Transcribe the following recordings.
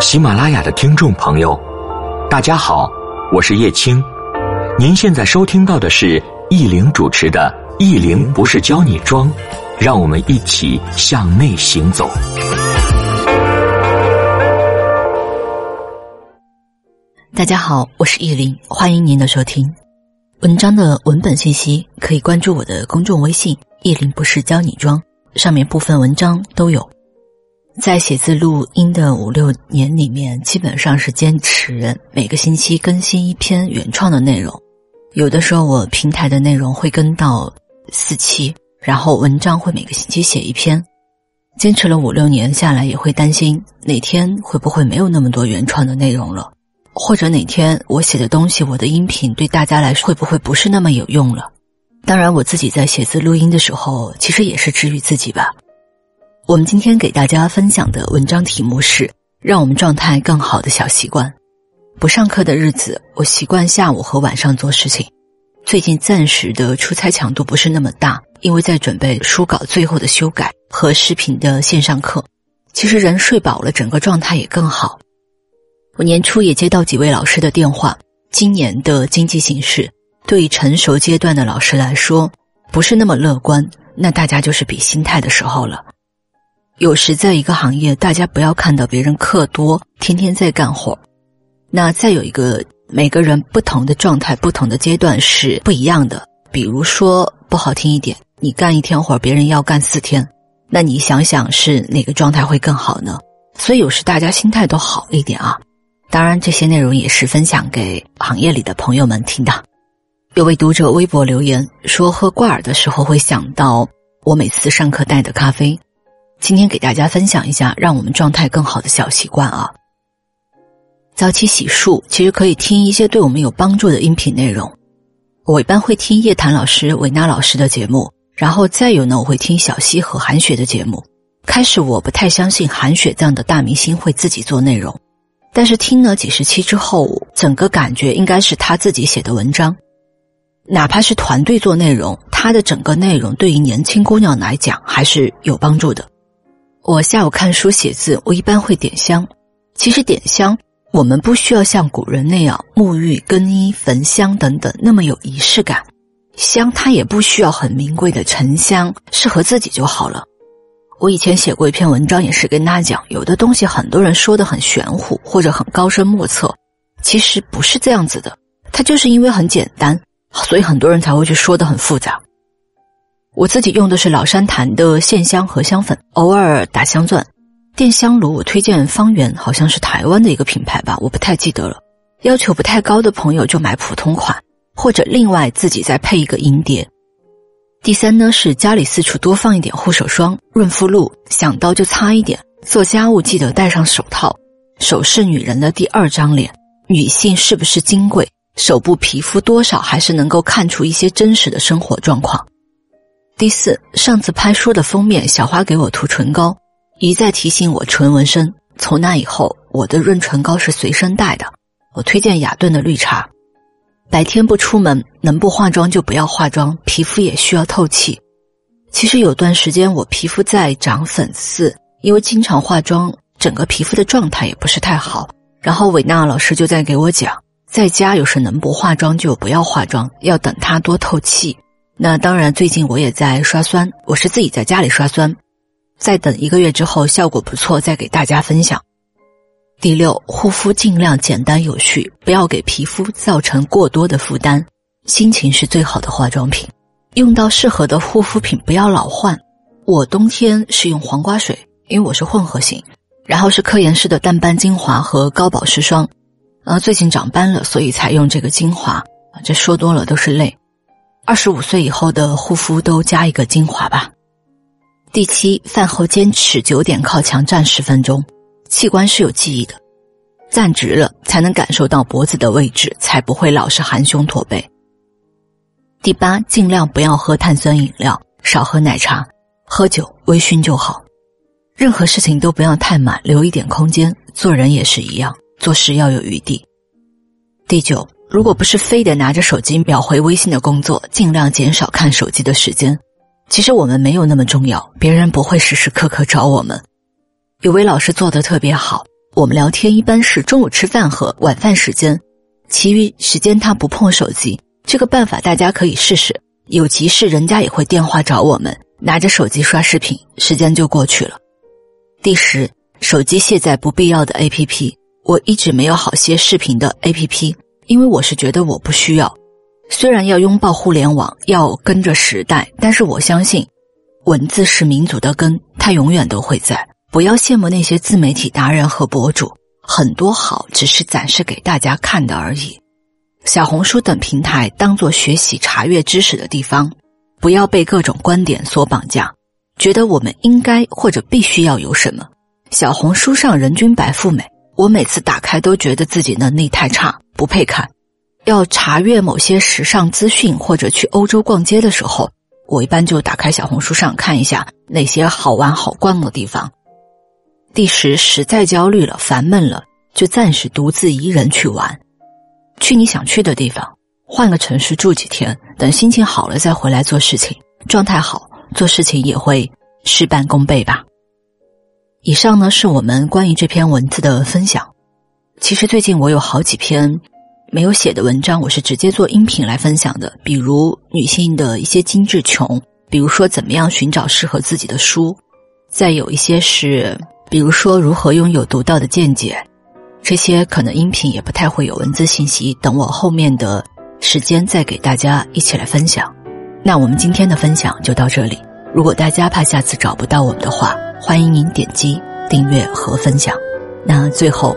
喜马拉雅的听众朋友，大家好，我是叶青。您现在收听到的是易玲主持的《易玲不是教你装》，让我们一起向内行走。大家好，我是易玲，欢迎您的收听。文章的文本信息可以关注我的公众微信“易玲不是教你装”，上面部分文章都有。在写字录音的五六年里面，基本上是坚持每个星期更新一篇原创的内容。有的时候我平台的内容会跟到四期，然后文章会每个星期写一篇。坚持了五六年下来，也会担心哪天会不会没有那么多原创的内容了，或者哪天我写的东西，我的音频对大家来说会不会不是那么有用了？当然，我自己在写字录音的时候，其实也是治愈自己吧。我们今天给大家分享的文章题目是“让我们状态更好的小习惯”。不上课的日子，我习惯下午和晚上做事情。最近暂时的出差强度不是那么大，因为在准备书稿最后的修改和视频的线上课。其实人睡饱了，整个状态也更好。我年初也接到几位老师的电话，今年的经济形势对成熟阶段的老师来说不是那么乐观，那大家就是比心态的时候了。有时在一个行业，大家不要看到别人课多，天天在干活。那再有一个，每个人不同的状态、不同的阶段是不一样的。比如说不好听一点，你干一天活，别人要干四天，那你想想是哪个状态会更好呢？所以有时大家心态都好一点啊。当然，这些内容也是分享给行业里的朋友们听的。有位读者微博留言说，喝挂耳的时候会想到我每次上课带的咖啡。今天给大家分享一下让我们状态更好的小习惯啊。早起洗漱其实可以听一些对我们有帮助的音频内容。我一般会听叶檀老师、韦娜老师的节目，然后再有呢，我会听小溪和韩雪的节目。开始我不太相信韩雪这样的大明星会自己做内容，但是听了几十期之后，整个感觉应该是他自己写的文章。哪怕是团队做内容，他的整个内容对于年轻姑娘来讲还是有帮助的。我下午看书写字，我一般会点香。其实点香，我们不需要像古人那样沐浴、更衣、焚香等等那么有仪式感。香它也不需要很名贵的沉香，适合自己就好了。我以前写过一篇文章，也是跟大家讲，有的东西很多人说的很玄乎或者很高深莫测，其实不是这样子的。它就是因为很简单，所以很多人才会去说的很复杂。我自己用的是老山檀的线香和香粉，偶尔打香钻。电香炉我推荐方圆，好像是台湾的一个品牌吧，我不太记得了。要求不太高的朋友就买普通款，或者另外自己再配一个银碟。第三呢是家里四处多放一点护手霜、润肤露，想到就擦一点。做家务记得戴上手套。手是女人的第二张脸，女性是不是金贵，手部皮肤多少还是能够看出一些真实的生活状况。第四，上次拍书的封面，小花给我涂唇膏，一再提醒我唇纹深。从那以后，我的润唇膏是随身带的。我推荐雅顿的绿茶。白天不出门，能不化妆就不要化妆，皮肤也需要透气。其实有段时间我皮肤在长粉刺，因为经常化妆，整个皮肤的状态也不是太好。然后韦娜老师就在给我讲，在家有时能不化妆就不要化妆，要等它多透气。那当然，最近我也在刷酸，我是自己在家里刷酸，再等一个月之后效果不错，再给大家分享。第六，护肤尽量简单有序，不要给皮肤造成过多的负担。心情是最好的化妆品，用到适合的护肤品，不要老换。我冬天是用黄瓜水，因为我是混合型，然后是科颜氏的淡斑精华和高保湿霜。呃，最近长斑了，所以才用这个精华。这说多了都是泪。二十五岁以后的护肤都加一个精华吧。第七，饭后坚持九点靠墙站十分钟，器官是有记忆的，站直了才能感受到脖子的位置，才不会老是含胸驼背。第八，尽量不要喝碳酸饮料，少喝奶茶，喝酒微醺就好。任何事情都不要太满，留一点空间。做人也是一样，做事要有余地。第九。如果不是非得拿着手机秒回微信的工作，尽量减少看手机的时间。其实我们没有那么重要，别人不会时时刻刻找我们。有位老师做的特别好，我们聊天一般是中午吃饭和晚饭时间，其余时间他不碰手机。这个办法大家可以试试。有急事，人家也会电话找我们，拿着手机刷视频，时间就过去了。第十，手机卸载不必要的 APP。我一直没有好些视频的 APP，因为我是觉得我不需要。虽然要拥抱互联网，要跟着时代，但是我相信，文字是民族的根，它永远都会在。不要羡慕那些自媒体达人和博主，很多好只是展示给大家看的而已。小红书等平台当做学习查阅知识的地方，不要被各种观点所绑架，觉得我们应该或者必须要有什么。小红书上人均白富美，我每次打开都觉得自己能力太差，不配看。要查阅某些时尚资讯或者去欧洲逛街的时候，我一般就打开小红书上看一下哪些好玩好逛的地方。第十，实在焦虑了、烦闷了，就暂时独自一人去玩，去你想去的地方，换个城市住几天，等心情好了再回来做事情，状态好，做事情也会事半功倍吧。以上呢是我们关于这篇文字的分享。其实最近我有好几篇。没有写的文章，我是直接做音频来分享的。比如女性的一些精致穷，比如说怎么样寻找适合自己的书，再有一些是，比如说如何拥有独到的见解。这些可能音频也不太会有文字信息，等我后面的时间再给大家一起来分享。那我们今天的分享就到这里。如果大家怕下次找不到我们的话，欢迎您点击订阅和分享。那最后，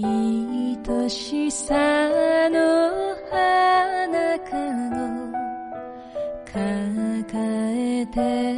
愛しさの花かご抱えて